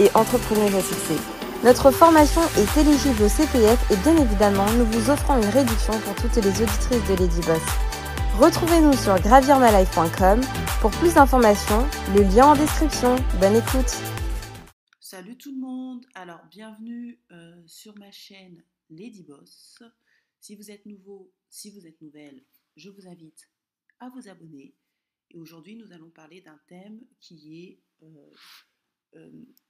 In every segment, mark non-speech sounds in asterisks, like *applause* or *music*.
et entrepreneuse à succès. Notre formation est éligible au CPF et bien évidemment, nous vous offrons une réduction pour toutes les auditrices de Lady Boss. Retrouvez-nous sur gravirmalife.com pour plus d'informations, le lien en description. Bonne écoute. Salut tout le monde, alors bienvenue euh, sur ma chaîne Lady Boss. Si vous êtes nouveau, si vous êtes nouvelle, je vous invite à vous abonner. Et aujourd'hui, nous allons parler d'un thème qui est euh,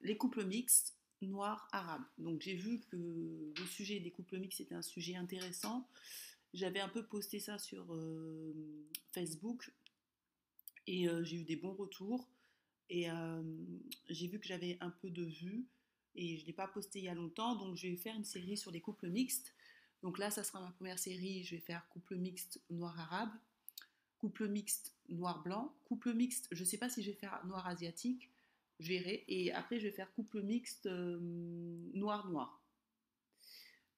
les couples mixtes noirs-arabes. Donc j'ai vu que le sujet des couples mixtes était un sujet intéressant. J'avais un peu posté ça sur euh, Facebook et j'ai eu des bons retours. Et j'ai vu que j'avais un peu de vues et je ne l'ai pas posté il y a longtemps. Donc je vais faire une série sur les couples mixtes. Donc là, ça sera ma première série. Je vais faire couple mixte noir-arabe, couple mixte noir-blanc, couple mixte, je ne sais pas si je vais faire noir-asiatique, verrai. Et après, je vais faire couple mixte euh, noir-noir.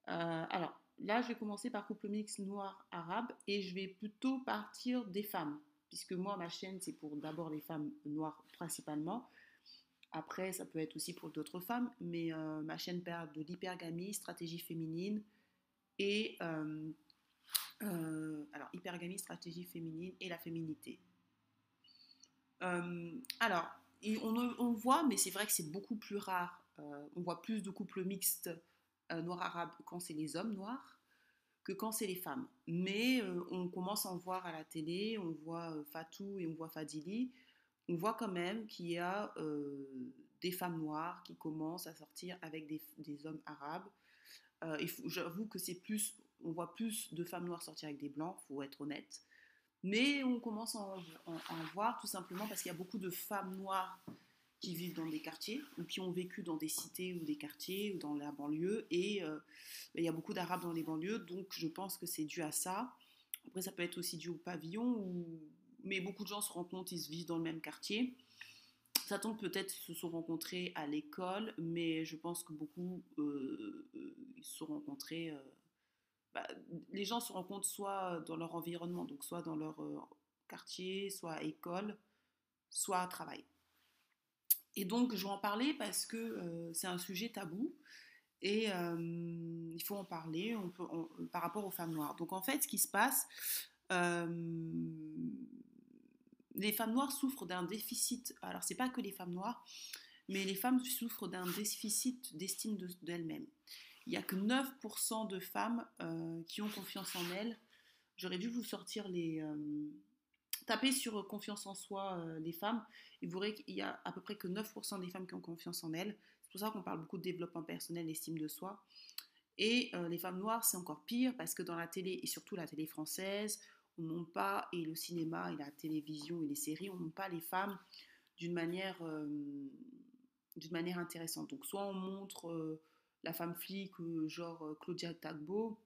Euh, alors, là, je vais commencer par couple mixte noir-arabe et je vais plutôt partir des femmes, puisque moi, ma chaîne, c'est pour d'abord les femmes noires principalement. Après, ça peut être aussi pour d'autres femmes, mais euh, ma chaîne perd de l'hypergamie, stratégie féminine et alors hypergamie, stratégie féminine et la féminité. alors, on, voit, mais c'est vrai que c'est beaucoup plus rare. Euh, on voit plus de couples mixtes euh, noirs-arabes quand c'est les hommes noirs que quand c'est les femmes. Mais euh, on commence à en voir à la télé, on voit Fatou et on voit Fadili. On voit quand même qu'il y a des femmes noires qui commencent à sortir avec des, hommes arabes. J'avoue que c'est plus, on voit plus de femmes noires sortir avec des blancs, faut être honnête. Mais on commence à en, voir tout simplement parce qu'il y a beaucoup de femmes noires qui vivent dans des quartiers ou qui ont vécu dans des cités ou des quartiers ou dans la banlieue. Et euh, il y a beaucoup d'Arabes dans les banlieues, donc je pense que c'est dû à ça. Après, ça peut être aussi dû au pavillon, mais beaucoup de gens se rendent compte, ils vivent dans le même quartier. Ça tombe peut-être se sont rencontrés à l'école, mais je pense que beaucoup euh, euh, ils se sont rencontrés bah, les gens se rencontrent soit dans leur environnement, donc soit dans leur euh, quartier, soit à école, soit à travail. Et donc, je vais en parler parce que euh, c'est un sujet tabou et euh, il faut en parler par rapport aux femmes noires. Donc, en fait, ce qui se passe, les femmes noires souffrent d'un déficit. Alors, c'est pas que les femmes noires, mais les femmes souffrent d'un déficit d'estime d'elles-mêmes il n'y a que 9% de femmes euh, qui ont confiance en elles. J'aurais dû vous sortir les... Euh, taper sur confiance en soi euh, les femmes, et vous verrez qu'il y a à peu près que 9% des femmes qui ont confiance en elles. C'est pour ça qu'on parle beaucoup de développement personnel, estime de soi. Et les femmes noires, c'est encore pire parce que dans la télé, et surtout la télé française, on ne montre pas, et le cinéma, et la télévision, et les séries, on ne montre pas les femmes d'une manière, d'une manière intéressante. Donc soit on montre la femme flic, genre euh, Claudia Tagbo.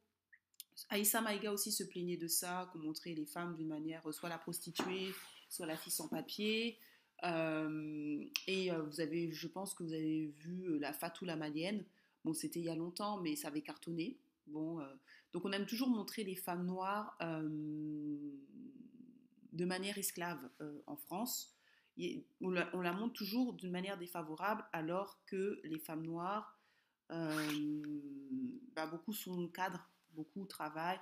Aïssa Maïga aussi se plaignait de ça, qu'on montrait les femmes d'une manière, euh, soit la prostituée, soit la fille sans papier. Euh, et vous avez, je pense que vous avez vu la Fatou la Malienne. Bon, c'était il y a longtemps, mais ça avait cartonné. Bon, donc on aime toujours montrer les femmes noires de manière esclave en France. on, la, on la montre toujours d'une manière défavorable, alors que les femmes noires bah, beaucoup sont cadres, beaucoup travaillent.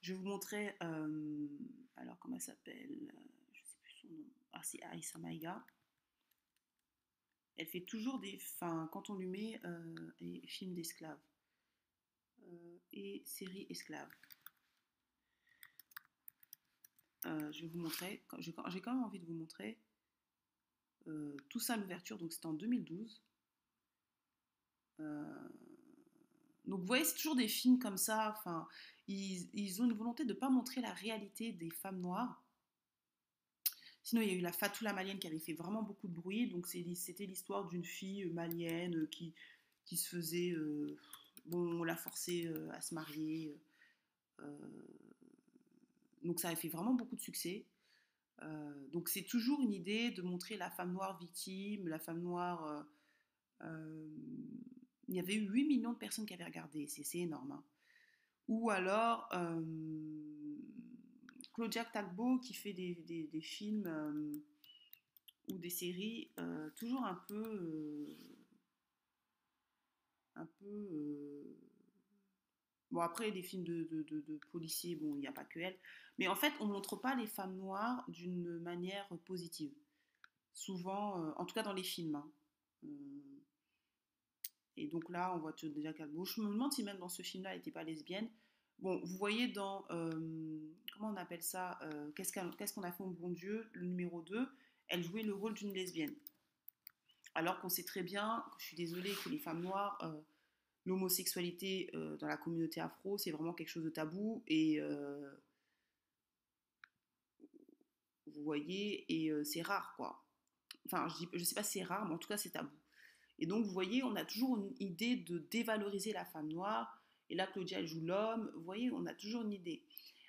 Je vais vous montrer, euh, alors comment elle s'appelle Je sais plus son nom. Ah, c'est Aïssa Maïga. Elle fait toujours des. Enfin, quand on lui met euh, films d'esclaves et séries esclaves. je vais vous montrer, j'ai quand même envie de vous montrer tout ça l'ouverture, donc c'était en 2012. Euh, donc vous voyez, c'est toujours des films comme ça. Enfin, ils, ont une volonté de ne pas montrer la réalité des femmes noires. Sinon, il y a eu la Fatoula malienne qui avait fait vraiment beaucoup de bruit. Donc, c'était l'histoire d'une fille malienne qui, qui se faisait. bon, on l'a forcée à se marier. donc, ça a fait vraiment beaucoup de succès. donc, c'est toujours une idée de montrer la femme noire victime, la femme noire il y avait eu 8 millions de personnes qui avaient regardé, c'est énorme. Hein. Ou alors euh, Claudia Tagbo qui fait des, des, films euh, ou des séries euh, toujours un peu. un peu. Bon, après, des films de, de, de, policiers, bon, il n'y a pas que elle. Mais en fait, on ne montre pas les femmes noires d'une manière positive. Souvent, en tout cas dans les films. Hein. Et donc là, on voit déjà Calbo. Je me demande si même dans ce film-là, elle n'était pas lesbienne. Bon, vous voyez dans, euh, comment on appelle ça, euh, Qu'est-ce qu'on a fait au bon Dieu, le numéro 2, elle jouait le rôle d'une lesbienne. Alors qu'on sait très bien, je suis désolée, que les femmes noires, euh, l'homosexualité dans la communauté afro, c'est vraiment quelque chose de tabou. Et vous voyez, et c'est rare, quoi. Enfin, je ne sais pas si c'est rare, mais en tout cas, c'est tabou. Et donc, vous voyez, on a toujours une idée de dévaloriser la femme noire. Et là, Claudia, joue l'homme. Vous voyez, on a toujours une idée.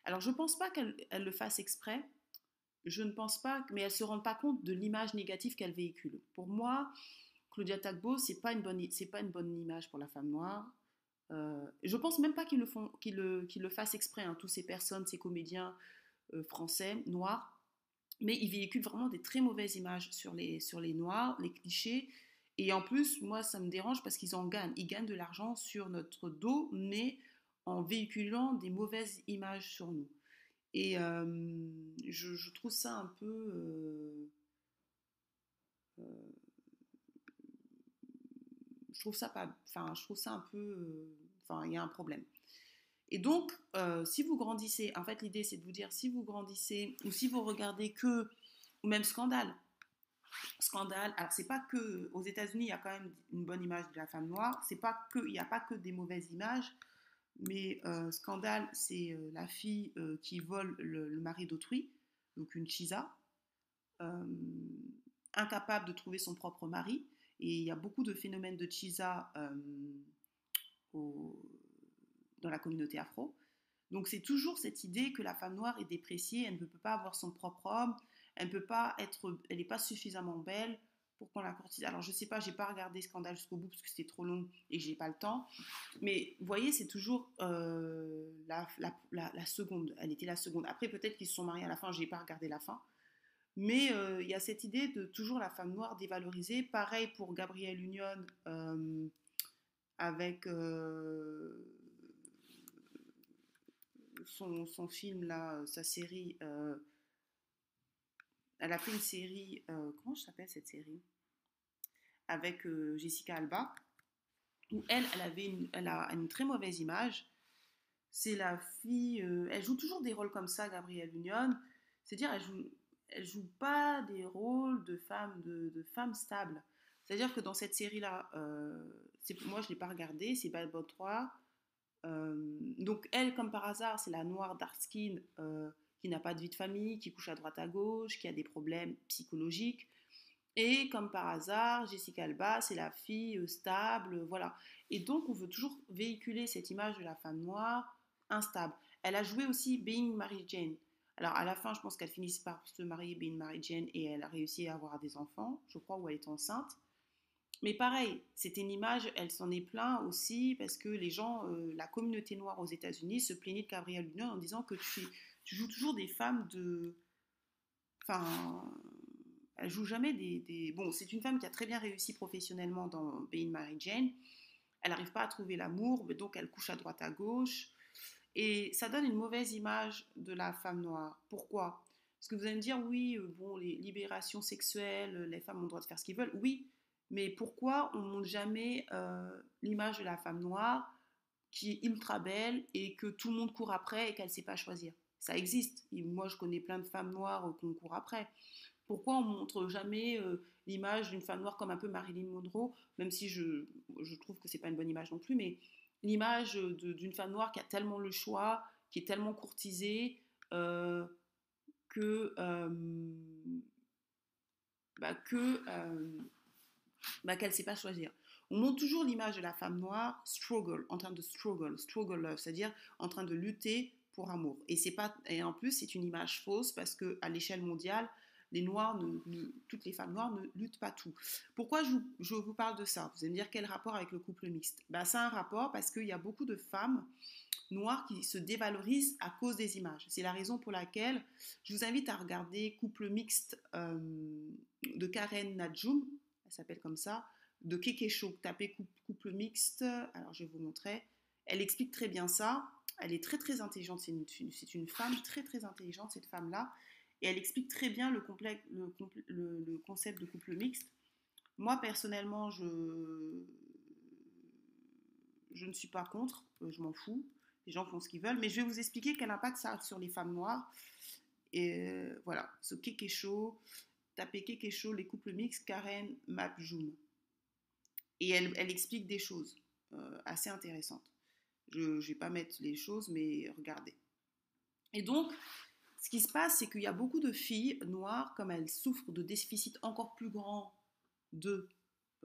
Alors, je ne pense pas qu'elle le fasse exprès. Je ne pense pas, mais elle ne se rend pas compte de l'image négative qu'elle véhicule. Pour moi, Claudia Tagbo, ce n'est pas, une bonne, pas une bonne image pour la femme noire. Euh, je pense même pas qu'ils le, font, qu'ils le, le fassent exprès, hein, toutes ces personnes, ces comédiens euh, français, noirs. Mais ils véhiculent vraiment des très mauvaises images sur les, sur les noirs, les clichés. Et en plus, moi, ça me dérange parce qu'ils en gagnent. Ils gagnent de l'argent sur notre dos, mais en véhiculant des mauvaises images sur nous. Et euh, je, trouve ça un peu... Euh, euh, je trouve ça pas... Enfin, je trouve ça un peu... Enfin, il y a un problème. Et donc, si vous grandissez, en fait, l'idée, c'est de vous dire, si vous grandissez, ou si vous regardez que, ou même scandale, scandale. Alors, c'est pas que aux États-Unis, il y a quand même une bonne image de la femme noire. C'est pas que, il n'y a pas que des mauvaises images. Mais euh, scandale, c'est euh, la fille euh, qui vole le, mari d'autrui, donc une chisa, incapable de trouver son propre mari. Et il y a beaucoup de phénomènes de chisa dans la communauté afro. Donc c'est toujours cette idée que la femme noire est dépréciée, elle ne peut pas avoir son propre homme, elle peut pas être, elle n'est pas suffisamment belle pour qu'on la courtise. Alors je sais pas, j'ai pas regardé Scandale jusqu'au bout parce que c'était trop long et j'ai pas le temps. Mais vous voyez, c'est toujours euh, la, seconde. Elle était la seconde. Après peut-être qu'ils se sont mariés à la fin, j'ai pas regardé la fin. Mais euh, il y a cette idée de toujours la femme noire dévalorisée. Pareil pour Gabrielle Union euh, avec son, film sa série elle a fait une série, euh, comment s'appelle cette série? Avec euh, Jessica Alba, où elle, elle, avait une, elle a une très mauvaise image. C'est la fille, euh, elle joue toujours des rôles comme ça, Gabrielle Union. C'est-à-dire, elle joue, elle joue pas des rôles de femmes, de, de femmes stables. C'est-à-dire que dans cette série-là, moi je ne l'ai pas regardée, c'est Bad Boy 3. donc elle, comme par hasard, c'est la noire dark skin qui n'a pas de vie de famille, qui couche à droite à gauche, qui a des problèmes psychologiques. Et comme par hasard, Jessica Alba, c'est la fille euh, stable, voilà. Et donc, on veut toujours véhiculer cette image de la femme noire instable. Elle a joué aussi Being Mary Jane. Alors, à la fin, je pense qu'elle finit par se marier, Being Mary Jane, et elle a réussi à avoir des enfants, je crois, où elle est enceinte. Mais pareil, c'était une image, elle s'en est plaint aussi parce que les gens, euh, la communauté noire aux États-Unis se plaignait de Gabrielle Union en disant que tu, tu joues toujours des femmes de. Enfin. Elle joue jamais des. Bon, c'est une femme qui a très bien réussi professionnellement dans Being Mary Jane. Elle n'arrive pas à trouver l'amour, donc elle couche à droite à gauche. Et ça donne une mauvaise image de la femme noire. Pourquoi? Parce que vous allez me dire, oui, euh, bon, les libérations sexuelles, les femmes ont le droit de faire ce qu'ils veulent. Oui, mais pourquoi on ne montre jamais euh, l'image de la femme noire qui est ultra belle et que tout le monde court après et qu'elle ne sait pas choisir? Ça existe. moi, je connais plein de femmes noires euh, qu'on court après. Pourquoi on montre jamais euh, l'image d'une femme noire comme un peu Marilyn Monroe, même si je, trouve que c'est pas une bonne image non plus, mais l'image d'une femme noire qui a tellement le choix, qui est tellement courtisée, euh, que bah, bah, qu'elle ne sait pas choisir. On montre toujours l'image de la femme noire struggle, en train de struggle, struggle love, c'est-à-dire en train de lutter pour amour. Et c'est pas et en plus c'est une image fausse parce que à l'échelle mondiale, les toutes les femmes noires ne luttent pas tout. Pourquoi je, vous parle de ça? Vous allez me dire quel rapport avec le couple mixte? Ben, C'est un rapport parce qu'il y a beaucoup de femmes noires qui se dévalorisent à cause des images. C'est la raison pour laquelle je vous invite à regarder Couple mixte euh, de Karen Nadjoum, elle s'appelle comme ça, de Kekesho. Tapez couple mixte, alors je vais vous montrer. Elle explique très bien ça. Elle est très très intelligente, c'est une, femme très très intelligente cette femme-là. Et elle explique très bien le, concept de couple mixte. Moi personnellement, je, ne suis pas contre, euh, je m'en fous. Les gens font ce qu'ils veulent, mais je vais vous expliquer quel impact ça a sur les femmes noires. Et euh, voilà, ce Kekesho, tapez Kekesho, les couples mixtes, Karen Mapjoum. Et elle, elle, explique des choses euh, assez intéressantes. Je ne vais pas mettre les choses, mais regardez. Et donc, ce qui se passe, c'est qu'il y a beaucoup de filles noires, comme elles souffrent de déficits encore plus grands de...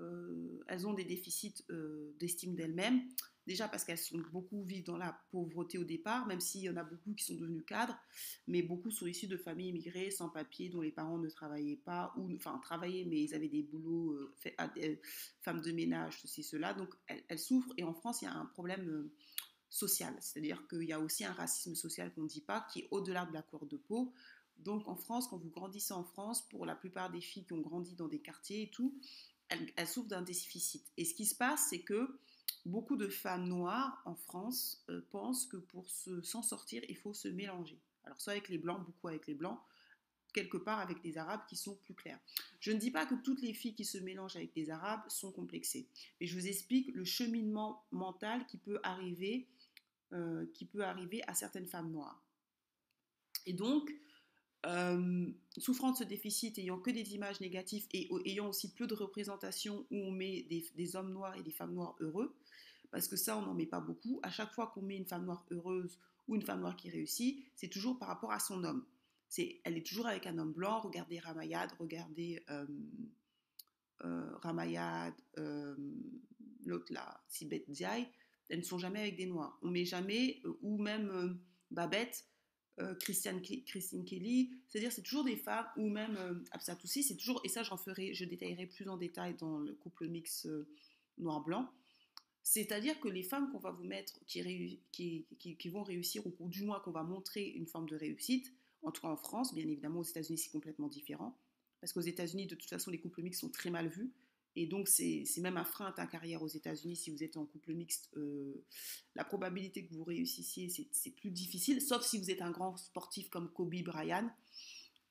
Euh, elles ont des déficits euh, d'estime d'elles-mêmes. Déjà parce qu'elles sont beaucoup vivent dans la pauvreté au départ, même s'il y en a beaucoup qui sont devenus cadres, mais beaucoup sont issus de familles immigrées, sans papier, dont les parents ne travaillaient pas, ou enfin travaillaient, mais ils avaient des boulots, euh, femmes de ménage, ceci, cela. Donc elles, elles, souffrent, et en France, il y a un problème social. C'est-à-dire qu'il y a aussi un racisme social qu'on ne dit pas, qui est au-delà de la cour de peau. Donc en France, quand vous grandissez en France, pour la plupart des filles qui ont grandi dans des quartiers et tout, elles, souffrent d'un déficit. Et ce qui se passe, c'est que beaucoup de femmes noires en France euh, pensent que pour s'en sortir, il faut se mélanger. Alors soit avec les blancs, beaucoup avec les blancs, quelque part avec les arabes qui sont plus clairs. Je ne dis pas que toutes les filles qui se mélangent avec les arabes sont complexées, mais je vous explique le cheminement mental qui peut arriver euh, qui peut arriver à certaines femmes noires. Et donc, euh, souffrant de ce déficit, ayant que des images négatives et ayant aussi peu de représentations où on met des, hommes noirs et des femmes noires heureux, parce que ça, on n'en met pas beaucoup. À chaque fois qu'on met une femme noire heureuse ou une femme noire qui réussit, c'est toujours par rapport à son homme. C'est, elle est toujours avec un homme blanc. Regardez Ramayad, regardez euh, Ramayad, l'autre là, Sibeth Diaye elles ne sont jamais avec des noirs. On met jamais, euh, ou même euh, Babette, euh, Christiane, Christine Kelly, c'est-à-dire c'est toujours des femmes, ou même Absat aussi, c'est toujours, et ça j'en ferai, je détaillerai plus en détail dans le couple mix noir-blanc, c'est-à-dire que les femmes qu'on va vous mettre, qui, qui, qui, vont réussir, ou du moins qu'on va montrer une forme de réussite, en tout cas en France, bien évidemment aux États-Unis c'est complètement différent, parce qu'aux États-Unis de toute façon les couples mixtes sont très mal vus, et donc, c'est même un frein à ta carrière aux États-Unis si vous êtes en couple mixte. Euh, la probabilité que vous réussissiez, c'est plus difficile, sauf si vous êtes un grand sportif comme Kobe Bryant.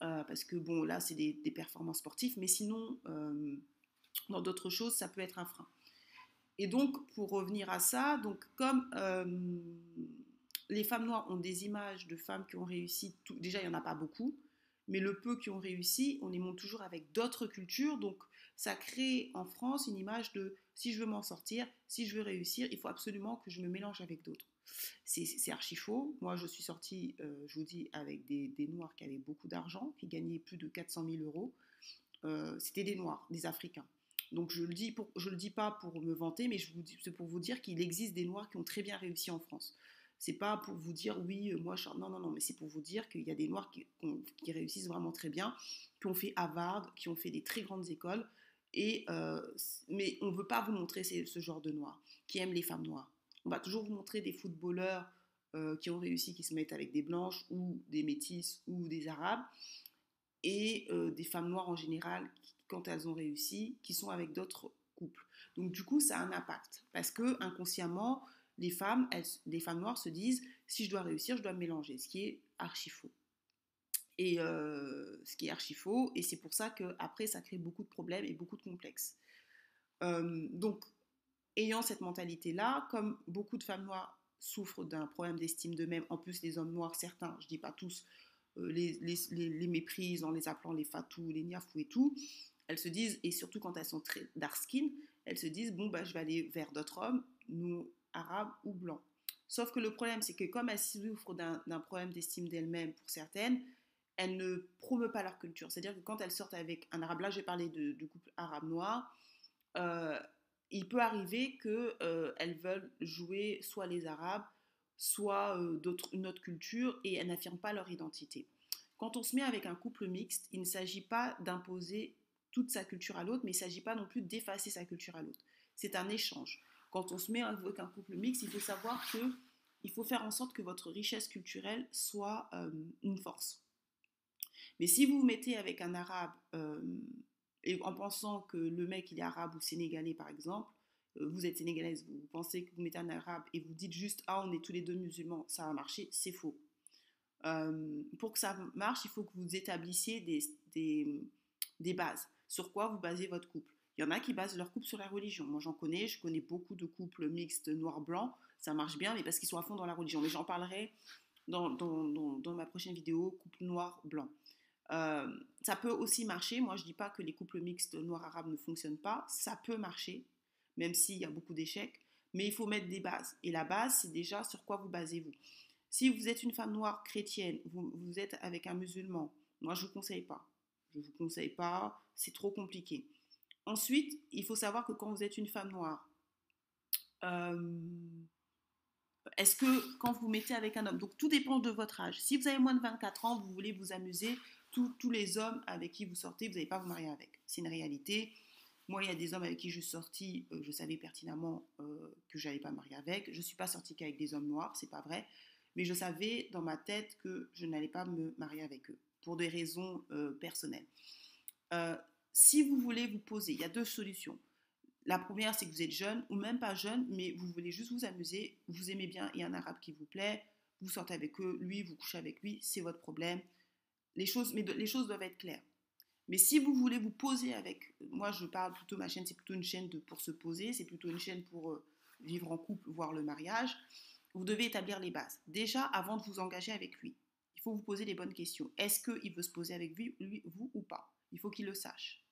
Euh, parce que, bon, là, c'est des, performances sportives. Mais sinon, euh, dans d'autres choses, ça peut être un frein. Et donc, pour revenir à ça, donc comme les femmes noires ont des images de femmes qui ont réussi, déjà, il n'y en a pas beaucoup. Mais le peu qui ont réussi, on les montre toujours avec d'autres cultures. Donc, ça crée en France une image de si je veux m'en sortir, si je veux réussir, il faut absolument que je me mélange avec d'autres. C'est archi faux. Moi, je suis sortie, euh, je vous dis, avec des, Noirs qui avaient beaucoup d'argent, qui gagnaient plus de 400 000 euros. Euh, c'était des Noirs, des Africains. Donc je le dis, pour, je le dis pas pour me vanter, mais c'est pour vous dire qu'il existe des Noirs qui ont très bien réussi en France. C'est pas pour vous dire oui, euh, moi, non, non, non, mais c'est pour vous dire qu'il y a des Noirs qui, qui, réussissent vraiment très bien, qui ont fait Harvard, qui ont fait des très grandes écoles, et, euh, mais on ne veut pas vous montrer ce genre de noirs, qui aiment les femmes noires. On va toujours vous montrer des footballeurs euh, qui ont réussi, qui se mettent avec des blanches ou des métisses ou des arabes, et euh, des femmes noires en général, quand elles ont réussi, qui sont avec d'autres couples. Donc du coup, ça a un impact, parce que inconsciemment, les femmes, les femmes noires se disent, si je dois réussir, je dois me mélanger, ce qui est archi faux et euh, ce qui est archi faux, et c'est pour ça qu'après, ça crée beaucoup de problèmes et beaucoup de complexes. Euh, donc, ayant cette mentalité-là, comme beaucoup de femmes noires souffrent d'un problème d'estime d'eux-mêmes, en plus les hommes noirs, certains, je dis pas tous, euh, les, les, les, méprisent en les appelant les fatous, les niafous et tout, elles se disent, et surtout quand elles sont très dark skin, elles se disent, bon, bah, je vais aller vers d'autres hommes, nous, arabes ou blancs. Sauf que le problème, c'est que comme elles souffrent d'un problème d'estime d'elles-mêmes pour certaines, elles ne promeuvent pas leur culture. C'est-à-dire que quand elles sortent avec un arabe, là j'ai parlé de, couple arabe-noir, euh, il peut arriver qu'elles euh, veulent jouer soit les arabes, soit euh, une autre culture et elles n'affirment pas leur identité. Quand on se met avec un couple mixte, il ne s'agit pas d'imposer toute sa culture à l'autre, mais il ne s'agit pas non plus d'effacer sa culture à l'autre. C'est un échange. Quand on se met avec un couple mixte, il faut savoir que il faut faire en sorte que votre richesse culturelle soit euh, une force. Mais si vous vous mettez avec un arabe euh, et en pensant que le mec il est arabe ou sénégalais par exemple, euh, vous êtes sénégalaise, vous pensez que vous mettez un arabe et vous dites juste ah on est tous les deux musulmans, ça va marcher, c'est faux. pour que ça marche, il faut que vous établissiez des, bases. Sur quoi vous basez votre couple? Il y en a qui basent leur couple sur la religion. Moi j'en connais, je connais beaucoup de couples mixtes noir-blanc ça marche bien, mais parce qu'ils sont à fond dans la religion. Mais j'en parlerai dans, ma prochaine vidéo, couple noir-blanc. Euh, ça peut aussi marcher. Moi, je ne dis pas que les couples mixtes noir-arabe ne fonctionnent pas. Ça peut marcher, même s'il y a beaucoup d'échecs. Mais il faut mettre des bases. Et la base, c'est déjà sur quoi vous basez-vous. Si vous êtes une femme noire chrétienne, vous, êtes avec un musulman, moi, je ne vous conseille pas. Je ne vous conseille pas, c'est trop compliqué. Ensuite, il faut savoir que quand vous êtes une femme noire, euh, est-ce que quand vous mettez avec un homme, donc tout dépend de votre âge. Si vous avez moins de 24 ans, vous voulez vous amuser, tous les hommes avec qui vous sortez, vous n'allez pas vous marier avec. C'est une réalité. Moi, il y a des hommes avec qui je suis sortie, euh, je savais pertinemment euh, que je n'allais pas me marier avec. Je ne suis pas sortie qu'avec des hommes noirs, c'est pas vrai. Mais je savais dans ma tête que je n'allais pas me marier avec eux, pour des raisons euh, personnelles. si vous voulez vous poser, il y a deux solutions. La première, c'est que vous êtes jeune, ou même pas jeune, mais vous voulez juste vous amuser, vous aimez bien, il y a un arabe qui vous plaît, vous sortez avec eux, lui, vous couchez avec lui, c'est votre problème. Les choses, mais les choses doivent être claires. Mais si vous voulez vous poser avec, moi je parle plutôt, ma chaîne c'est plutôt une chaîne pour se poser, c'est plutôt une chaîne pour euh, vivre en couple, voir le mariage, vous devez établir les bases. Déjà, avant de vous engager avec lui, il faut vous poser les bonnes questions. Est-ce qu'il veut se poser avec lui, vous ou pas? Il faut qu'il le sache.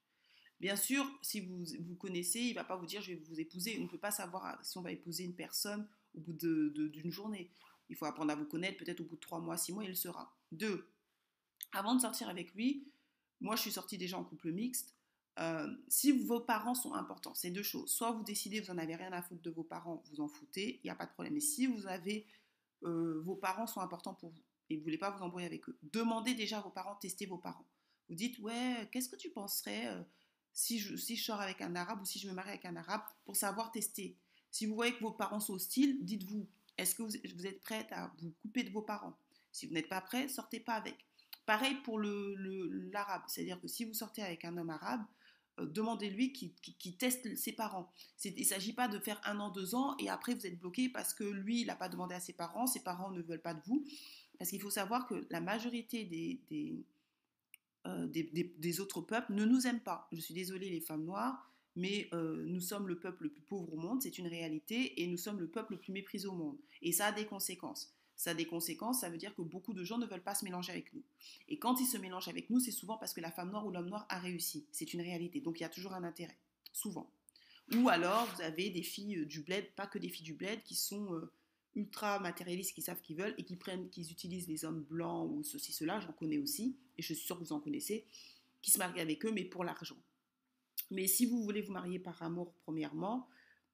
Bien sûr, si vous vous connaissez, il ne va pas vous dire je vais vous épouser. On ne peut pas savoir si on va épouser une personne au bout d'une journée. Il faut apprendre à vous connaître, peut-être au bout de trois mois, six mois, il le sera. Deux, avant de sortir avec lui, moi je suis sortie déjà en couple mixte. Euh, si vos parents sont importants, c'est deux choses. Soit vous décidez, vous n'en avez rien à foutre de vos parents, vous en foutez, il n'y a pas de problème. Mais si vous avez, euh, vos parents sont importants pour vous et vous ne voulez pas vous embrouiller avec eux, demandez déjà à vos parents, testez vos parents. Vous dites, ouais, qu'est-ce que tu penserais euh, si je, si je sors avec un arabe ou si je me marie avec un arabe pour savoir tester? Si vous voyez que vos parents sont hostiles, dites-vous, est-ce que vous, êtes prête à vous couper de vos parents? Si vous n'êtes pas prêt, sortez pas avec. Pareil pour l'arabe, le, c'est-à-dire que si vous sortez avec un homme arabe, euh, demandez-lui qu'il teste ses parents. Il ne s'agit pas de faire un an, deux ans et après vous êtes bloqué parce que lui, il n'a pas demandé à ses parents, ses parents ne veulent pas de vous. Parce qu'il faut savoir que la majorité des, euh, des, autres peuples ne nous aiment pas. Je suis désolée les femmes noires, mais euh, nous sommes le peuple le plus pauvre au monde, c'est une réalité, et nous sommes le peuple le plus méprisé au monde. Et ça a des conséquences. Ça a des conséquences, ça veut dire que beaucoup de gens ne veulent pas se mélanger avec nous. Et quand ils se mélangent avec nous, c'est souvent parce que la femme noire ou l'homme noir a réussi. C'est une réalité. Donc il y a toujours un intérêt. Souvent. Ou alors, vous avez des filles euh, du bled, pas que des filles du bled, qui sont ultra matérialistes qui savent qu'ils veulent et qui prennent, qui utilisent les hommes blancs ou ceci, cela, j'en connais aussi, et je suis sûre que vous en connaissez, qui se marient avec eux, mais pour l'argent. Mais si vous voulez vous marier par amour, premièrement,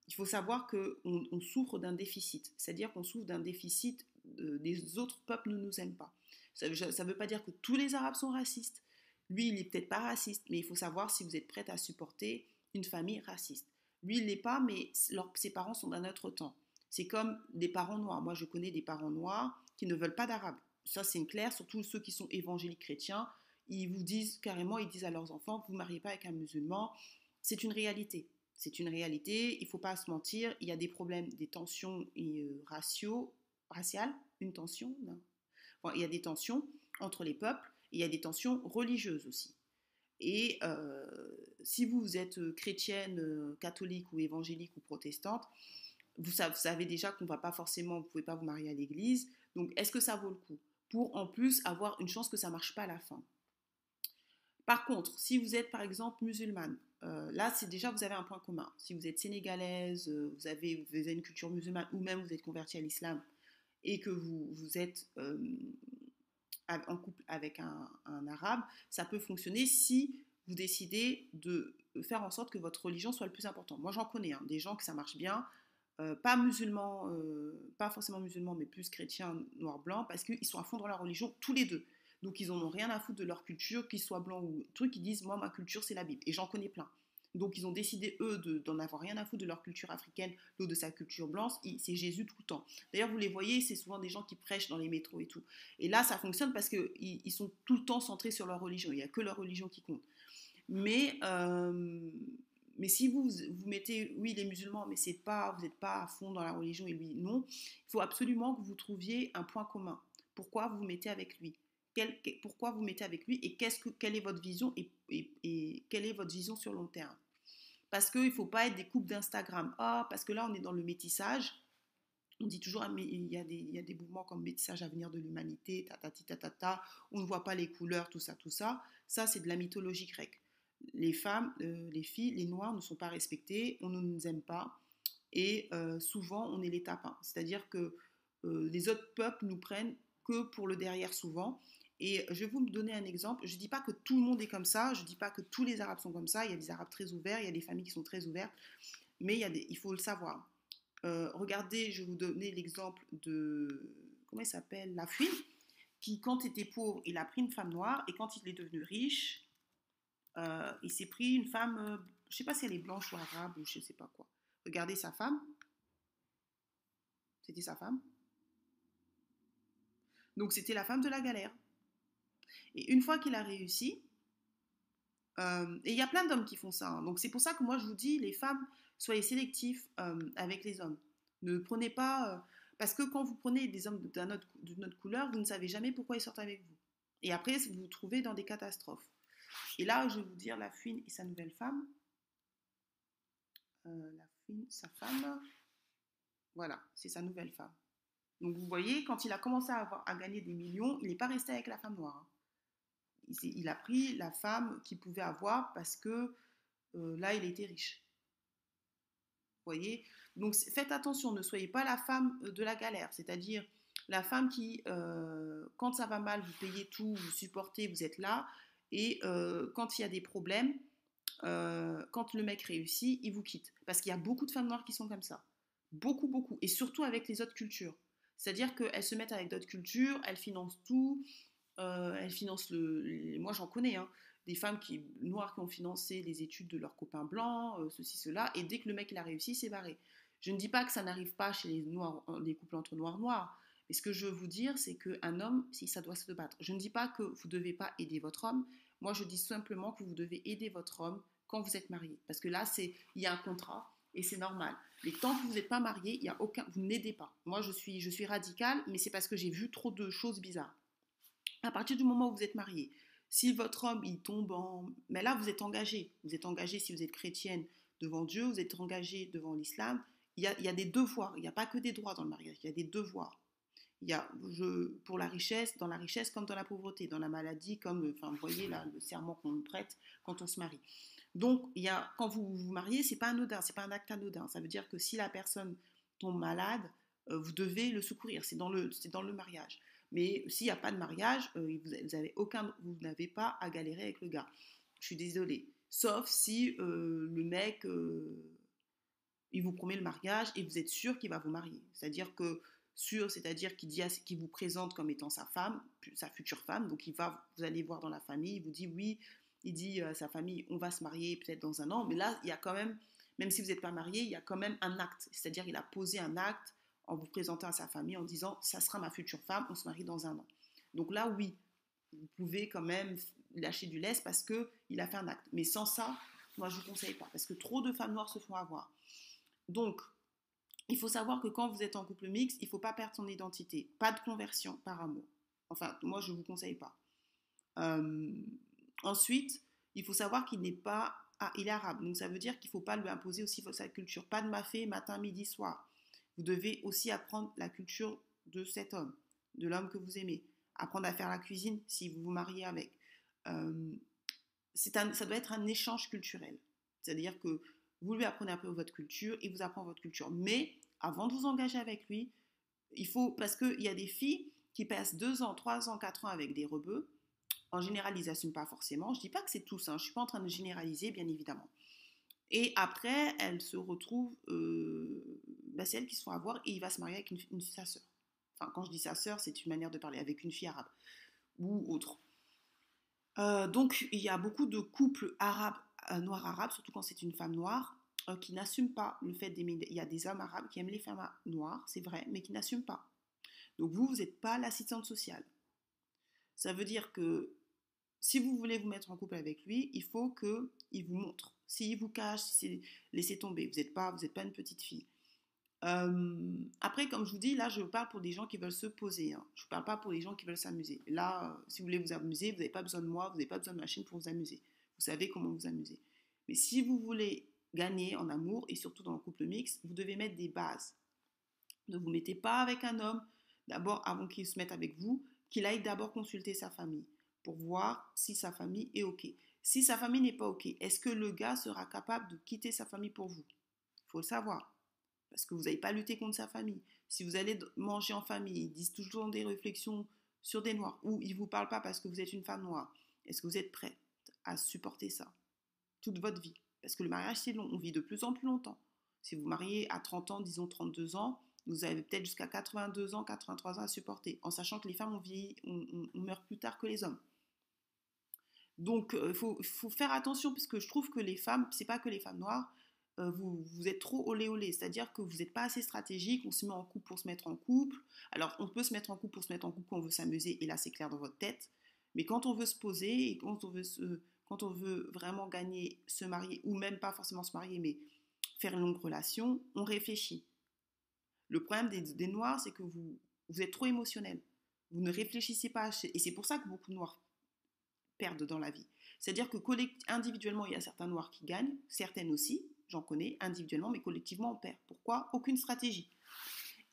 il faut savoir qu'on on souffre d'un déficit, c'est-à-dire qu'on souffre d'un déficit des autres peuples ne nous aiment pas. Ça ne veut pas dire que tous les Arabes sont racistes. Lui, il n'est peut-être pas raciste, mais il faut savoir si vous êtes prête à supporter une famille raciste. Lui, il n'est pas, mais ses parents sont d'un autre temps. C'est comme des parents noirs. Moi, je connais des parents noirs qui ne veulent pas d'arabe. Ça, c'est clair, surtout ceux qui sont évangéliques chrétiens. Ils vous disent carrément, ils disent à leurs enfants, vous ne mariez pas avec un musulman. C'est une réalité. C'est une réalité, il ne faut pas se mentir. Il y a des problèmes, des tensions euh, raciales, une tension, il y a des tensions entre les peuples, il y a des tensions religieuses aussi. Et euh, si vous êtes chrétienne, euh, catholique ou évangélique ou protestante, vous savez déjà qu'on va pas forcément, vous pouvez pas vous marier à l'église. Donc, est-ce que ça vaut le coup Pour en plus avoir une chance que ça marche pas à la fin? Par contre, si vous êtes par exemple musulmane, euh, là c'est déjà vous avez un point commun. Si vous êtes sénégalaise, euh, vous, avez, une culture musulmane ou même vous êtes converti à l'islam et que vous, vous êtes euh, en couple avec un, arabe, ça peut fonctionner si vous décidez de faire en sorte que votre religion soit le plus important. Moi, j'en connais hein, des gens que ça marche bien, euh, pas musulmans, euh, pas forcément musulmans, mais plus chrétiens, noir-blanc, parce qu'ils sont à fond dans leur religion, tous les deux. Donc, ils n'en ont rien à foutre de leur culture, qu'ils soient blancs ou trucs, ils disent, moi, ma culture, c'est la Bible. Et j'en connais plein. Donc, ils ont décidé, eux, d'en avoir rien à foutre de leur culture africaine, de sa culture blanche. C'est Jésus tout le temps. D'ailleurs, vous les voyez, c'est souvent des gens qui prêchent dans les métros et tout. Et là, ça fonctionne parce qu'ils ils sont tout le temps centrés sur leur religion. Il n'y a que leur religion qui compte. Mais, euh, si vous, mettez, oui, les musulmans, mais pas, vous n'êtes pas à fond dans la religion et lui, non, il faut absolument que vous trouviez un point commun. Pourquoi vous mettez avec lui? Pourquoi vous mettez avec lui? Et qu'est-ce que, quelle est votre vision et, quelle est votre vision sur long terme? Parce qu'il ne faut pas être des couples d'Instagram. Ah, parce que là, on est dans le métissage. On dit toujours, ah, il, y a des, il y a des mouvements comme métissage à venir de l'humanité, ta, ta, ta, ta, ta, on ne voit pas les couleurs, tout ça, tout ça. Ça, c'est de la mythologie grecque. Les femmes, euh, les filles, les noirs ne sont pas respectées, on ne nous aime pas. Et euh, souvent, on est les tapins. C'est-à-dire que euh, les autres peuples nous prennent que pour le derrière souvent. Et je vais vous donner un exemple. Je ne dis pas que tout le monde est comme ça, je ne dis pas que tous les Arabes sont comme ça. Il y a des Arabes très ouverts, il y a des familles qui sont très ouvertes, mais il, faut le savoir. Euh, regardez, je vais vous donner l'exemple de, comment il s'appelle, La Fouine, qui quand il était pauvre, il a pris une femme noire, et quand il est devenu riche, euh, il s'est pris une femme, euh, je ne sais pas si elle est blanche ou arabe, ou je ne sais pas quoi. Regardez sa femme. C'était sa femme. Donc c'était la femme de la galère. Et une fois qu'il a réussi, euh, et il y a plein d'hommes qui font ça. Hein. donc c'est pour ça que moi je vous dis, les femmes, soyez sélectifs euh, avec les hommes. Ne prenez pas... Euh, parce que quand vous prenez des hommes d'une autre, couleur, vous ne savez jamais pourquoi ils sortent avec vous. Et après, vous vous trouvez dans des catastrophes. Et là, je vais vous dire la fouine et sa nouvelle femme. la fouine, sa femme. Voilà, c'est sa nouvelle femme. Donc vous voyez, quand il a commencé à gagner des millions, il n'est pas resté avec la femme noire. Hein il, a pris la femme qu'il pouvait avoir parce que euh, là, il était riche. Vous voyez? Donc faites attention, ne soyez pas la femme euh, de la galère, c'est-à-dire la femme qui, euh, quand ça va mal, vous payez tout, vous supportez, vous êtes là, et quand il y a des problèmes, quand le mec réussit, il vous quitte. Parce qu'il y a beaucoup de femmes noires qui sont comme ça. Beaucoup, beaucoup. Et surtout avec les autres cultures. C'est-à-dire qu'elles se mettent avec d'autres cultures, elles financent tout, euh, elles financent le. Moi, j'en connais, hein, des femmes qui, noires qui ont financé les études de leurs copains blancs, euh, ceci, cela, et dès que le mec il a réussi, c'est barré. Je ne dis pas que ça n'arrive pas chez les, noirs, les couples entre noirs noirs, mais ce que je veux vous dire, c'est qu'un homme, si ça doit se battre. Je ne dis pas que vous ne devez pas aider votre homme. Moi, je dis simplement que vous devez aider votre homme quand vous êtes marié. Parce que là, c'est il y a un contrat et c'est normal. Mais tant que vous n'êtes pas marié, il y a aucun, vous n'aidez pas. Moi, je suis, je suis radicale, mais c'est parce que j'ai vu trop de choses bizarres à partir du moment où vous êtes marié, si votre homme, il tombe en... Mais là, vous êtes engagé. Vous êtes engagé si vous êtes chrétienne devant Dieu, vous êtes engagé devant l'islam. Il y, a, il y a des devoirs. Il n'y a pas que des droits dans le mariage. Il y a des devoirs. Il y a, pour la richesse, dans la richesse comme dans la pauvreté, dans la maladie, comme, enfin, vous voyez là, le serment qu'on prête quand on se marie. Donc, il y a, quand vous vous mariez, c'est pas anodin, c'est pas un acte anodin. Ça veut dire que si la personne tombe malade, euh, vous devez le secourir. C'est dans c'est dans le mariage. Mais s'il n'y a pas de mariage, euh, vous, avez aucun, vous n'avez pas à galérer avec le gars. Je suis désolée. Sauf si euh, le mec, euh, il vous promet le mariage et vous êtes sûr qu'il va vous marier. C'est-à-dire que sûr, c'est-à-dire qu'il dit, qu'il vous présente comme étant sa femme, sa future femme. Donc il va, vous allez voir dans la famille, il vous dit oui, il dit à sa famille, on va se marier peut-être dans un an. Mais là, il y a quand même, même si vous n'êtes pas marié, il y a quand même un acte. C'est-à-dire il a posé un acte en vous présentant à sa famille en disant ça sera ma future femme, on se marie dans un an. Donc là, oui, vous pouvez quand même lâcher du lest parce qu'il a fait un acte. Mais sans ça, moi, je ne vous conseille pas parce que trop de femmes noires se font avoir. Donc, il faut savoir que quand vous êtes en couple mixte, il ne faut pas perdre son identité. Pas de conversion par amour. Enfin, moi, je ne vous conseille pas. Euh, ensuite, il faut savoir qu'il n'est pas. Ah, il est arabe. Donc, ça veut dire qu'il ne faut pas lui imposer aussi sa culture. Pas de mafé matin, midi, soir. Vous devez aussi apprendre la culture de cet homme, de l'homme que vous aimez. Apprendre à faire la cuisine si vous vous mariez avec. Euh, un, ça doit être un échange culturel. C'est-à-dire que vous lui apprenez un peu votre culture, et vous apprend votre culture. Mais avant de vous engager avec lui, il faut, parce qu'il y a des filles qui passent deux ans, trois ans, quatre ans avec des rebeux, en général, ils n'assument pas forcément. Je ne dis pas que c'est tous, hein. je ne suis pas en train de généraliser, bien évidemment. Et après, elles se retrouvent, euh, bah, c'est elles qui se font avoir et il va se marier avec sa sœur. Enfin, quand je dis sa sœur, c'est une manière de parler, avec une fille arabe ou autre. Euh, donc, il y a beaucoup de couples arabes, euh, noirs arabes, surtout quand c'est une femme noire, qui n'assument pas le fait d'aimer. Il y a des hommes arabes qui aiment les femmes noires, c'est vrai, mais qui n'assument pas. Donc, vous, vous n'êtes pas l'assistante sociale. Ça veut dire que si vous voulez vous mettre en couple avec lui, il faut qu'il vous montre. S'il vous cache, laissez tomber. Vous n'êtes pas, pas une petite fille. Après, comme je vous dis, là, je parle pour des gens qui veulent se poser. Hein. Je ne parle pas pour les gens qui veulent s'amuser. Là, euh, si vous voulez vous amuser, vous n'avez pas besoin de moi, vous n'avez pas besoin de machine pour vous amuser. Vous savez comment vous amuser. Mais si vous voulez gagner en amour, et surtout dans le couple mixte, vous devez mettre des bases. Ne vous mettez pas avec un homme, d'abord, avant qu'il se mette avec vous, qu'il aille d'abord consulter sa famille pour voir si sa famille est OK. Si sa famille n'est pas OK, est-ce que le gars sera capable de quitter sa famille pour vous? Il faut le savoir. Parce que vous n'avez pas lutté contre sa famille. Si vous allez manger en famille, ils disent toujours des réflexions sur des noirs, ou ils ne vous parlent pas parce que vous êtes une femme noire. Est-ce que vous êtes prête à supporter ça toute votre vie? Parce que le mariage, c'est long. On vit de plus en plus longtemps. Si vous mariez à 30 ans, disons 32 ans, vous avez peut-être jusqu'à 82 ans, 83 ans à supporter, en sachant que les femmes, on, meurt plus tard que les hommes. Donc, il euh, faut, faire attention, puisque je trouve que les femmes, c'est pas que les femmes noires, euh, vous, êtes trop olé olé, c'est-à-dire que vous n'êtes pas assez stratégique, on se met en couple pour se mettre en couple. Alors, on peut se mettre en couple pour se mettre en couple quand on veut s'amuser, et là, c'est clair dans votre tête. Mais quand on veut se poser, et quand on veut, quand on veut vraiment gagner, se marier, ou même pas forcément se marier, mais faire une longue relation, on réfléchit. Le problème des, Noirs, c'est que vous, vous êtes trop émotionnel. Vous ne réfléchissez pas. Et c'est pour ça que beaucoup de Noirs perdent dans la vie. C'est-à-dire que individuellement, il y a certains Noirs qui gagnent, certaines aussi, j'en connais individuellement, mais collectivement, on perd. Pourquoi? Aucune stratégie.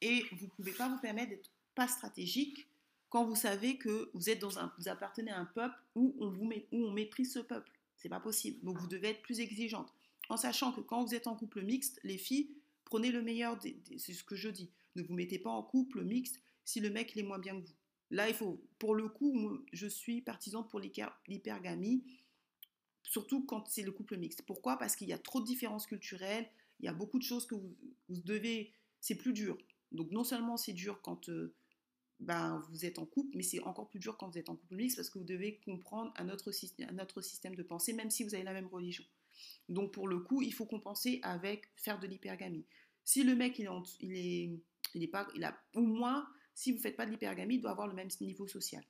Et vous ne pouvez pas vous permettre d'être pas stratégique quand vous savez que vous êtes dans un, vous appartenez à un peuple où on vous met, où on méprise ce peuple. C'est pas possible. Donc vous devez être plus exigeante, en sachant que quand vous êtes en couple mixte, les filles Prenez le meilleur, c'est ce que je dis. Ne vous mettez pas en couple mixte si le mec il est moins bien que vous. Là, il faut, pour le coup, je suis partisan pour l'hypergamie, surtout quand c'est le couple mixte. Pourquoi? Parce qu'il y a trop de différences culturelles, il y a beaucoup de choses que vous, devez, c'est plus dur. Donc non seulement c'est dur quand euh, ben, vous êtes en couple, mais c'est encore plus dur quand vous êtes en couple mixte parce que vous devez comprendre un autre, un autre système de pensée, même si vous avez la même religion. Donc pour le coup, il faut compenser avec faire de l'hypergamie. Si le mec il est, il est, pas, il a au moins, si vous faites pas de l'hypergamie, il doit avoir le même niveau social.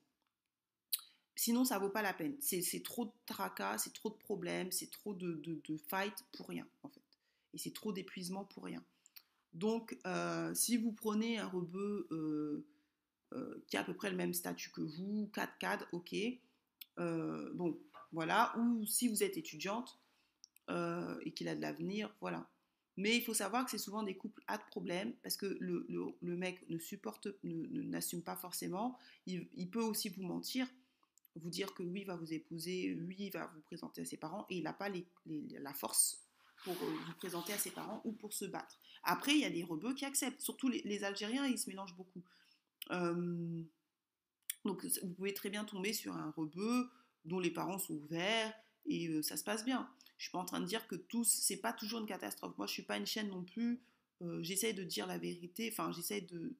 Sinon, ça vaut pas la peine. C'est trop de tracas, c'est trop de problèmes, c'est trop de, de, fight pour rien en fait. Et c'est trop d'épuisement pour rien. Donc, euh, si vous prenez un rebeu euh, euh, qui a à peu près le même statut que vous, 4 cadres, ok. bon, voilà. Ou si vous êtes étudiante, et qu'il a de l'avenir, voilà. Mais il faut savoir que c'est souvent des couples à de problèmes parce que le, le, mec ne supporte, n'assume pas forcément. Il, peut aussi vous mentir, vous dire que il va vous épouser, il va vous présenter à ses parents et il n'a pas la force pour euh, vous présenter à ses parents ou pour se battre. Après, il y a des rebeux qui acceptent, surtout les, Algériens, ils se mélangent beaucoup. Euh, donc, vous pouvez très bien tomber sur un rebeu dont les parents sont ouverts et ça se passe bien. Je suis pas en train de dire que tous, c'est pas toujours une catastrophe. Moi, je suis pas une chaîne non plus. Euh, j'essaie de dire la vérité. Enfin, j'essaie de,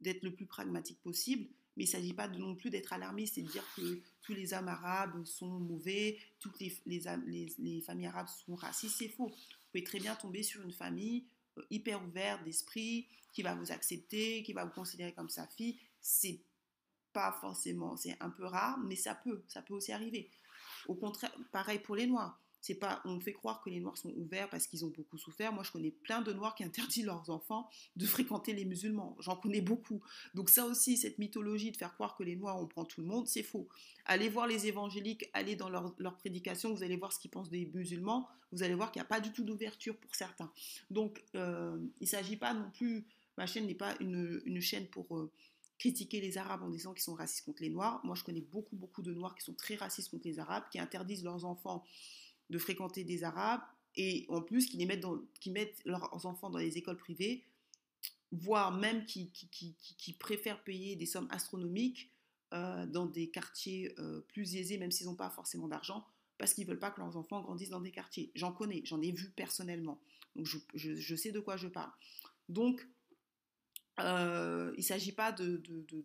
d'être le plus pragmatique possible. Mais il ne s'agit pas non plus d'être alarmiste et de dire que tous les hommes arabes sont mauvais, toutes les, les, les, familles arabes sont racistes. C'est faux. Vous pouvez très bien tomber sur une famille euh, hyper ouverte d'esprit, qui va vous accepter, qui va vous considérer comme sa fille. C'est pas forcément, c'est un peu rare, mais ça peut, ça peut aussi arriver. Au contraire, pareil pour les Noirs. C'est pas, on fait croire que les Noirs sont ouverts parce qu'ils ont beaucoup souffert. Moi, je connais plein de Noirs qui *laughs* interdisent leurs enfants de fréquenter les musulmans. J'en connais beaucoup. Donc ça aussi, cette mythologie de faire croire que les Noirs, on prend tout le monde, c'est faux. Allez voir les évangéliques, allez dans leur, leur prédication, vous allez voir ce qu'ils pensent des musulmans. Vous allez voir qu'il n'y a pas du tout d'ouverture pour certains. Donc, euh, il ne s'agit pas non plus, ma chaîne n'est pas une, une chaîne pour... Euh, critiquer les Arabes en disant qu'ils sont racistes contre les Noirs. Moi, je connais beaucoup, beaucoup de Noirs qui sont très racistes contre les Arabes, qui interdisent leurs enfants de fréquenter des Arabes et en plus qui, les mettent, qui mettent leurs enfants dans les écoles privées voire même qui, qui, préfèrent payer des sommes astronomiques dans des quartiers plus aisés, même s'ils n'ont pas forcément d'argent, parce qu'ils ne veulent pas que leurs enfants grandissent dans des quartiers. J'en connais, j'en ai vu personnellement. Donc je, je, sais de quoi je parle. Donc, il ne s'agit pas de de, de,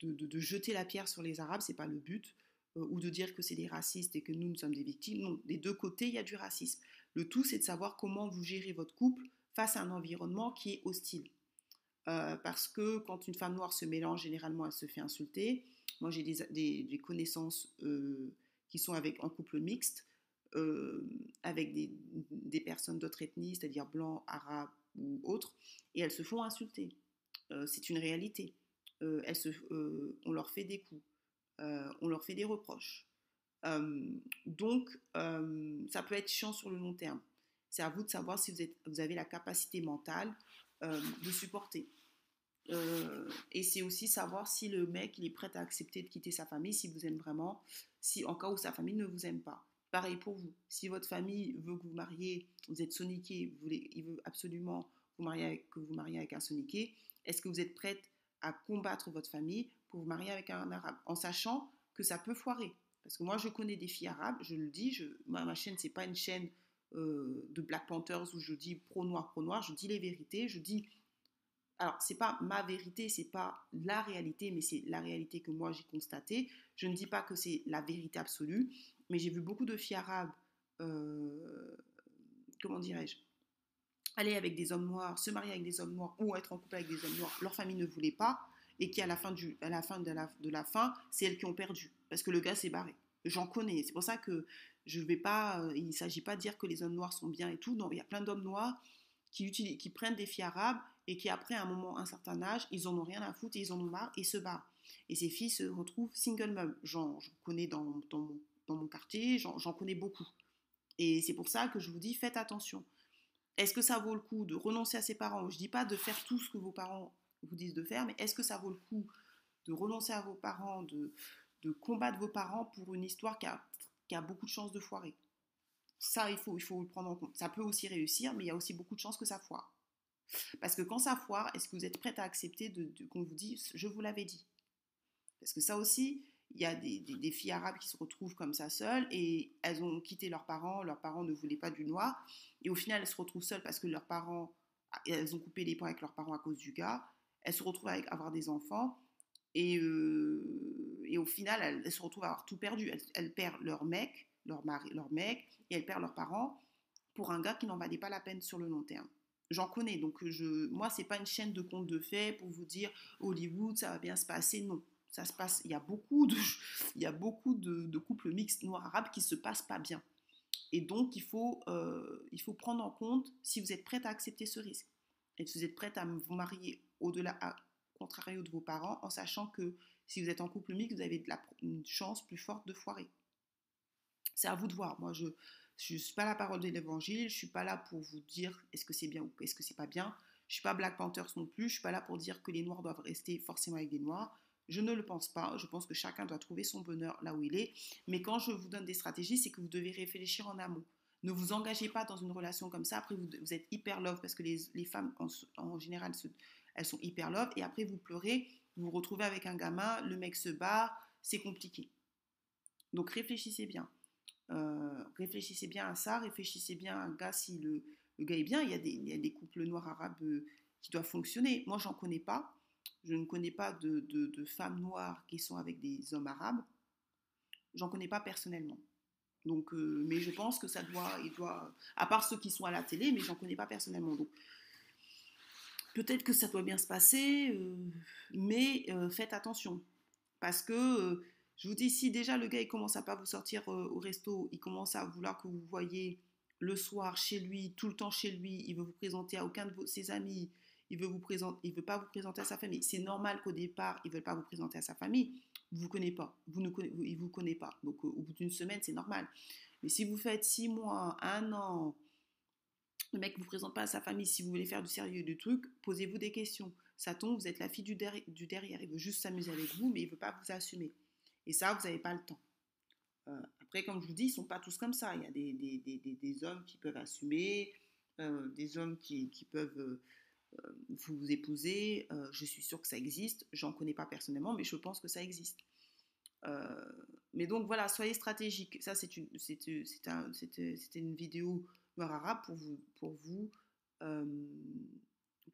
de, de, jeter la pierre sur les Arabes, c'est pas le but, ou de dire que c'est des racistes et que nous, nous sommes des victimes. Non, des deux côtés, il y a du racisme. Le tout, c'est de savoir comment vous gérez votre couple face à un environnement qui est hostile. parce que quand une femme noire se mélange, généralement, elle se fait insulter. Moi, j'ai des, connaissances qui sont avec, en couple mixte, avec des, personnes d'autres ethnies, c'est-à-dire blancs, arabes ou autres, et elles se font insulter. c'est une réalité. on leur fait des coups, on leur fait des reproches. donc, ça peut être chiant sur le long terme. C'est à vous de savoir si vous, êtes, vous avez la capacité mentale de supporter. et c'est aussi savoir si le mec est prêt à accepter de quitter sa famille, s'il vous aime vraiment, si en cas où sa famille ne vous aime pas. Pareil pour vous. Si votre famille veut que vous mariez, vous êtes soniqué, vous il veut absolument vous que vous mariez avec un soniqué, est-ce que vous êtes prête à combattre votre famille vous marier avec un arabe En sachant que ça peut foirer. Parce que moi, je connais des filles arabes, je le dis, je, ma chaîne, c'est pas une chaîne euh, de Black Panthers où je dis pro-noir, pro-noir, je dis les vérités, je dis alors c'est pas ma vérité, c'est pas la réalité, mais c'est la réalité que moi j'ai constatée. Je ne dis pas que c'est la vérité absolue, mais j'ai vu beaucoup de filles arabes, euh, comment dirais-je, aller avec des hommes noirs, se marier avec des hommes noirs ou être en couple avec des hommes noirs, leur famille ne voulait pas, et qui à la fin, du, à la fin de la, de la fin, c'est elles qui ont perdu, parce que le gars s'est barré. J'en connais, c'est pour ça que je vais pas, euh, il ne s'agit pas de dire que les hommes noirs sont bien et tout, non, il y a plein d'hommes noirs qui, utilisent, qui prennent des filles arabes et qui après un moment, un certain âge, ils en ont rien à foutre et ils en ont marre et se barrent. Et ces filles se retrouvent single mom. J'en connais dans, dans, mon, dans mon quartier, j'en connais beaucoup. Et c'est pour ça que je vous dis, faites attention. Est-ce que ça vaut le coup de renoncer à ses parents? Je ne dis pas de faire tout ce que vos parents vous disent de faire, mais est-ce que ça vaut le coup de renoncer à vos parents, de, de combattre vos parents pour une histoire qui a, qui a beaucoup de chances de foirer? Ça, il faut, il faut le prendre en compte. Ça peut aussi réussir, mais il y a aussi beaucoup de chances que ça foire. Parce que quand ça foire, est-ce que vous êtes prête à accepter de, qu'on vous dise je vous l'avais dit? Parce que ça aussi, il y a des, filles arabes qui se retrouvent comme ça seules et elles ont quitté leurs parents, leurs parents ne voulaient pas du noir et au final elles se retrouvent seules parce que leurs parents, elles ont coupé les ponts avec leurs parents à cause du gars, elles se retrouvent avec avoir des enfants et, euh, et au final elles, se retrouvent à avoir tout perdu. Elles, perdent leur mec, leur mari, leur mec et elles perdent leurs parents pour un gars qui n'en valait pas la peine sur le long terme. J'en connais, donc je, moi, c'est pas une chaîne de contes de faits pour vous dire Hollywood, ça va bien se passer. Non, ça se passe. Il y a beaucoup de, *laughs* il y a beaucoup de, couples mixtes noirs-arabes qui se passent pas bien. Et donc, il faut, euh, il faut prendre en compte si vous êtes prête à accepter ce risque. Et si vous êtes prête à vous marier au-delà, à contrario de vos parents, en sachant que si vous êtes en couple mixte, vous avez une chance plus forte de foirer. C'est à vous de voir. Moi, je, ne suis pas la parole de l'évangile, je ne suis pas là pour vous dire est-ce que c'est bien ou est-ce que c'est pas bien. Je ne suis pas Black Panthers non plus, je ne suis pas là pour dire que les Noirs doivent rester forcément avec des Noirs. Je ne le pense pas. Je pense que chacun doit trouver son bonheur là où il est. Mais quand je vous donne des stratégies, c'est que vous devez réfléchir en amont. Ne vous engagez pas dans une relation comme ça. Après, vous, êtes hyper love parce que les, femmes, en, général, elles sont hyper love. Et après, vous pleurez, vous vous retrouvez avec un gamin, le mec se barre, c'est compliqué. Donc réfléchissez bien. Euh, réfléchissez bien à ça, réfléchissez bien à un gars si le, gars est bien. Il y, a des, couples noirs arabes euh, qui doivent fonctionner. Moi, j'en connais pas. Je ne connais pas de, de, femmes noires qui sont avec des hommes arabes. J'en connais pas personnellement. Donc, euh, mais je pense que ça doit, il doit, à part ceux qui sont à la télé, mais j'en connais pas personnellement. Donc, peut-être que ça doit bien se passer, mais faites attention parce que je vous dis, si déjà le gars il commence à pas vous sortir euh, au resto, il commence à vouloir que vous voyez le soir chez lui, tout le temps chez lui, il veut vous présenter à aucun de ses amis, il veut vous présenter, veut pas vous présenter à sa famille. C'est normal qu'au départ, il veut pas vous présenter à sa famille. Vous connaissez pas, vous ne connaissez, vous connaît pas. Donc euh, au bout d'une semaine, c'est normal. Mais si vous faites six mois, un an, le mec vous présente pas à sa famille, si vous voulez faire du sérieux du truc, posez-vous des questions. Ça tombe, vous êtes la fille du, derrière. Il veut juste s'amuser avec vous, mais il veut pas vous assumer. Et ça, vous n'avez pas le temps. Euh, après, comme je vous dis, ils sont pas tous comme ça. Il y a des, hommes qui peuvent assumer, euh, des hommes qui, peuvent vous vous épousez, je suis sûre que ça existe, j'en connais pas personnellement, mais je pense que ça existe. mais donc voilà, soyez stratégique. Ça, c'est une, une vidéo pour vous,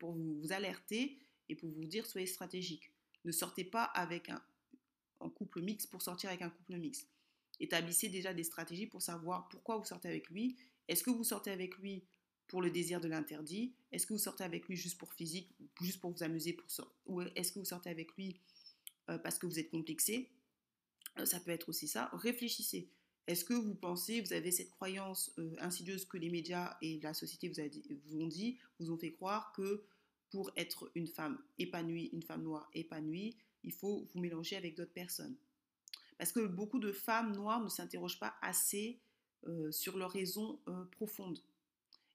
vous, alerter et pour vous dire soyez stratégique. Ne sortez pas avec un, couple mixte pour sortir avec un couple mixte. Établissez déjà des stratégies pour savoir pourquoi vous sortez avec lui. Est-ce que vous sortez avec lui pour le désir de l'interdit? Est-ce que vous sortez avec lui juste pour physique, juste pour vous amuser Ou est-ce que vous sortez avec lui parce que vous êtes complexé? Ça peut être aussi ça. Réfléchissez. Est-ce que vous pensez, vous avez cette croyance euh, insidieuse que les médias et la société vous, ont dit, vous ont fait croire que pour être une femme épanouie, une femme noire épanouie, il faut vous mélanger avec d'autres personnes? Parce que beaucoup de femmes noires ne s'interrogent pas assez euh, sur leurs raisons euh, profondes.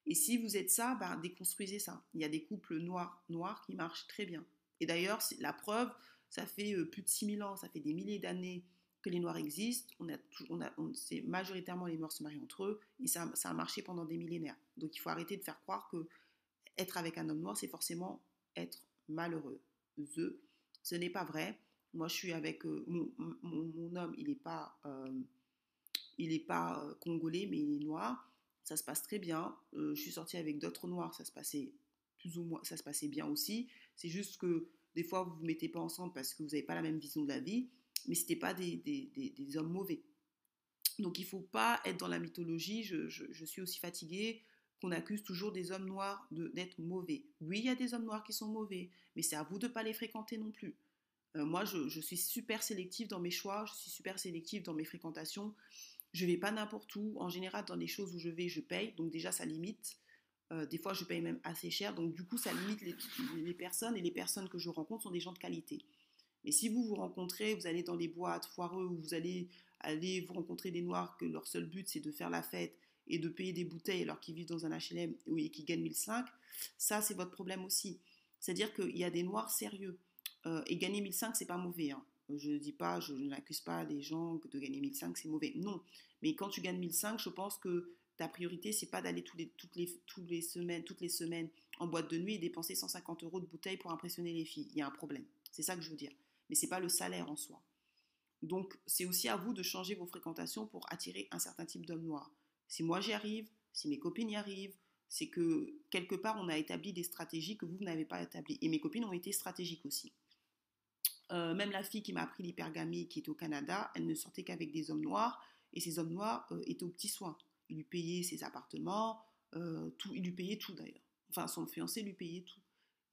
Et si vous êtes ça, bah, déconstruisez ça. Il y a des couples noirs, noirs qui marchent très bien. Et d'ailleurs, la preuve, ça fait plus de 6000 ans, ça fait des milliers d'années que les noirs existent. On a, on a, c'est majoritairement les noirs se marient entre eux et ça, ça, a marché pendant des millénaires. Donc il faut arrêter de faire croire que être avec un homme noir, c'est forcément être malheureux. Ce n'est pas vrai. Moi, je suis avec euh, mon, homme, il n'est pas, euh, il est pas euh, congolais, mais il est noir. Ça se passe très bien. je suis sortie avec d'autres noirs, ça se passait plus ou moins, ça se passait bien aussi. C'est juste que des fois, vous vous mettez pas ensemble parce que vous n'avez pas la même vision de la vie, mais c'était pas des, hommes mauvais. Donc, il faut pas être dans la mythologie. Je, suis aussi fatiguée qu'on accuse toujours des hommes noirs d'être mauvais. Oui, il y a des hommes noirs qui sont mauvais, mais c'est à vous de ne pas les fréquenter non plus. Euh, moi, je, suis super sélective dans mes choix, je suis super sélective dans mes fréquentations. Je vais pas n'importe où. En général, dans les choses où je vais, je paye. Donc déjà, ça limite. Euh, des fois, je paye même assez cher. Donc du coup, ça limite les, personnes. Et les personnes que je rencontre sont des gens de qualité. Mais si vous vous rencontrez, vous allez dans les boîtes foireux, où vous allez aller vous rencontrer des noirs que leur seul but, c'est de faire la fête et de payer des bouteilles alors qu'ils vivent dans un HLM et qui gagnent 1005, ça, c'est votre problème aussi. C'est-à-dire qu'il y a des noirs sérieux. Euh, et gagner 1005, c'est pas mauvais. Hein. Je ne dis pas, je, n'accuse pas les gens de gagner 1005, c'est mauvais. Non. Mais quand tu gagnes 1005, je pense que ta priorité, c'est pas d'aller les, toutes, les, toutes, les semaines, toutes les semaines en boîte de nuit et dépenser 150 euros de bouteilles pour impressionner les filles. Il y a un problème. C'est ça que je veux dire. Mais c'est pas le salaire en soi. Donc, c'est aussi à vous de changer vos fréquentations pour attirer un certain type d'homme noir. Si moi j'y arrive, si mes copines y arrivent, c'est que quelque part on a établi des stratégies que vous, n'avez pas établies. Et mes copines ont été stratégiques aussi. Euh, même la fille qui m'a appris l'hypergamie, qui est au Canada, elle ne sortait qu'avec des hommes noirs, et ces hommes noirs euh, étaient aux petits soins. Il lui payait ses appartements, euh, tout, il lui payait tout d'ailleurs. Enfin, son fiancé lui payait tout.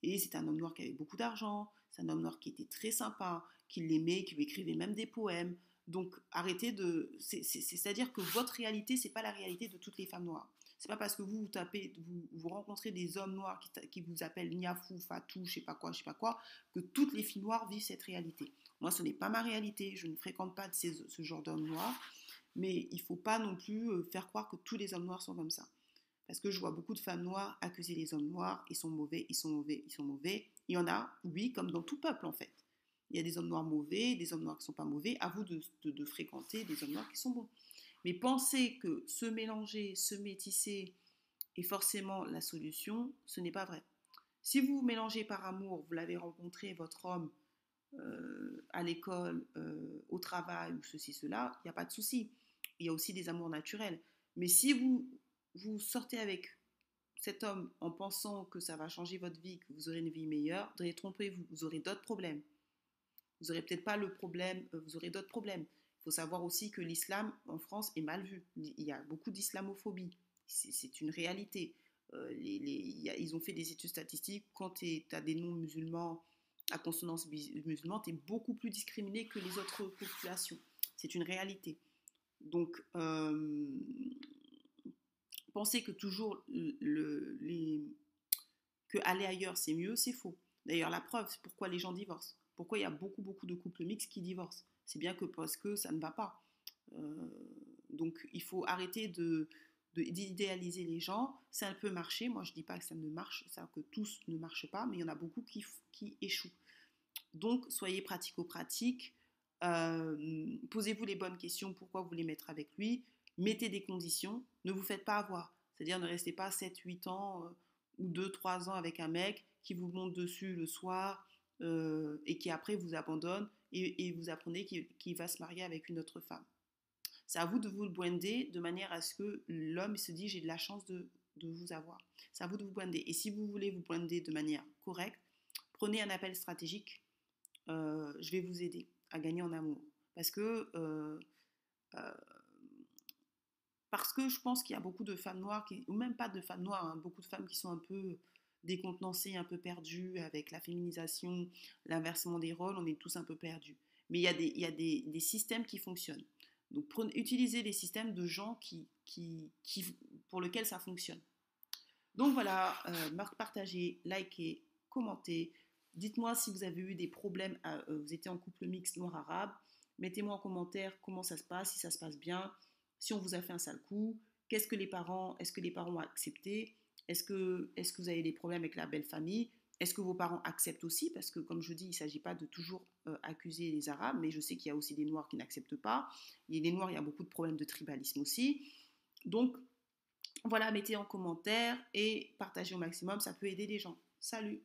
Et c'est un homme noir qui avait beaucoup d'argent, c'est un homme noir qui était très sympa, qui l'aimait, qui lui écrivait même des poèmes. Donc arrêtez de. C'est-à-dire que votre réalité, c'est pas la réalité de toutes les femmes noires. C'est pas parce que vous vous tapez, vous, vous rencontrez des hommes noirs qui, vous appellent Niafou, Fatou, je sais pas quoi, je sais pas quoi, que toutes les filles noires vivent cette réalité. Moi, ce n'est pas ma réalité. Je ne fréquente pas ce genre d'hommes noirs, mais il faut pas non plus euh, faire croire que tous les hommes noirs sont comme ça. Parce que je vois beaucoup de femmes noires accuser les hommes noirs, ils sont mauvais, ils sont mauvais, ils sont mauvais. Il y en a, oui, comme dans tout peuple en fait. Il y a des hommes noirs mauvais, des hommes noirs qui ne sont pas mauvais. À vous de, fréquenter des hommes noirs qui sont bons. Mais penser que se mélanger, se métisser est forcément la solution, ce n'est pas vrai. Si vous vous mélangez par amour, vous l'avez rencontré, votre homme, euh, à l'école, euh, au travail ou ceci, cela, il n'y a pas de souci. Il y a aussi des amours naturels. Mais si vous, vous sortez avec cet homme en pensant que ça va changer votre vie, que vous aurez une vie meilleure, trompez-vous, vous aurez d'autres problèmes vous n'aurez peut-être pas le problème, euh, vous aurez d'autres problèmes. Il faut savoir aussi que l'islam en France est mal vu. Il y a beaucoup d'islamophobie. C'est une réalité. Euh, ils ont fait des études statistiques. Quand tu as des non-musulmans à consonance musulmane, tu es beaucoup plus discriminé que les autres populations. C'est une réalité. Donc, euh, penser que toujours les, que aller ailleurs c'est mieux, c'est faux. D'ailleurs, la preuve, c'est pourquoi les gens divorcent. Pourquoi il y a beaucoup, beaucoup de couples mixtes qui divorcent C'est bien que parce que ça ne va pas. Euh, donc il faut arrêter de d'idéaliser les gens. Ça peut marcher. Moi, je ne dis pas que ça ne marche, ça que tous ne marchent pas, mais il y en a beaucoup qui, qui échouent. Donc, soyez pratico-pratique. Euh, posez-vous les bonnes questions. Pourquoi vous voulez mettre avec lui? Mettez des conditions. Ne vous faites pas avoir. C'est-à-dire, ne restez pas 7, 8 ans euh, ou 2, 3 ans avec un mec qui vous monte dessus le soir euh, et qui après vous abandonne et, vous apprenez qu'il va se marier avec une autre femme. C'est à vous de vous blinder de manière à ce que l'homme se dit j'ai de la chance de, vous avoir. C'est à vous de vous blinder. Et si vous voulez vous blinder de manière correcte, prenez un appel stratégique. Euh, je vais vous aider à gagner en amour. Parce que, parce que je pense qu'il y a beaucoup de femmes noires, ou même pas de femmes noires, hein, beaucoup de femmes qui sont un peu décontenancées, un peu perdues avec la féminisation, l'inversement des rôles, on est tous un peu perdus. Mais il y a des, systèmes qui fonctionnent. Donc utilisez les systèmes de gens qui, pour lesquels ça fonctionne. Donc voilà, euh, partagez, likez, commentez. Dites-moi si vous avez eu des problèmes, euh, vous étiez en couple mixte noir-arabe. Mettez-moi en commentaire comment ça se passe, si ça se passe bien, si on vous a fait un sale coup, qu'est-ce que les parents, est-ce que les parents ont accepté, est-ce que, vous avez des problèmes avec la belle famille, est-ce que vos parents acceptent aussi? Parce que comme je dis, il ne s'agit pas de toujours euh, accuser les Arabes, mais je sais qu'il y a aussi des Noirs qui n'acceptent pas. Il y des Noirs, il y a beaucoup de problèmes de tribalisme aussi. Donc voilà, mettez en commentaire et partagez au maximum, ça peut aider les gens. Salut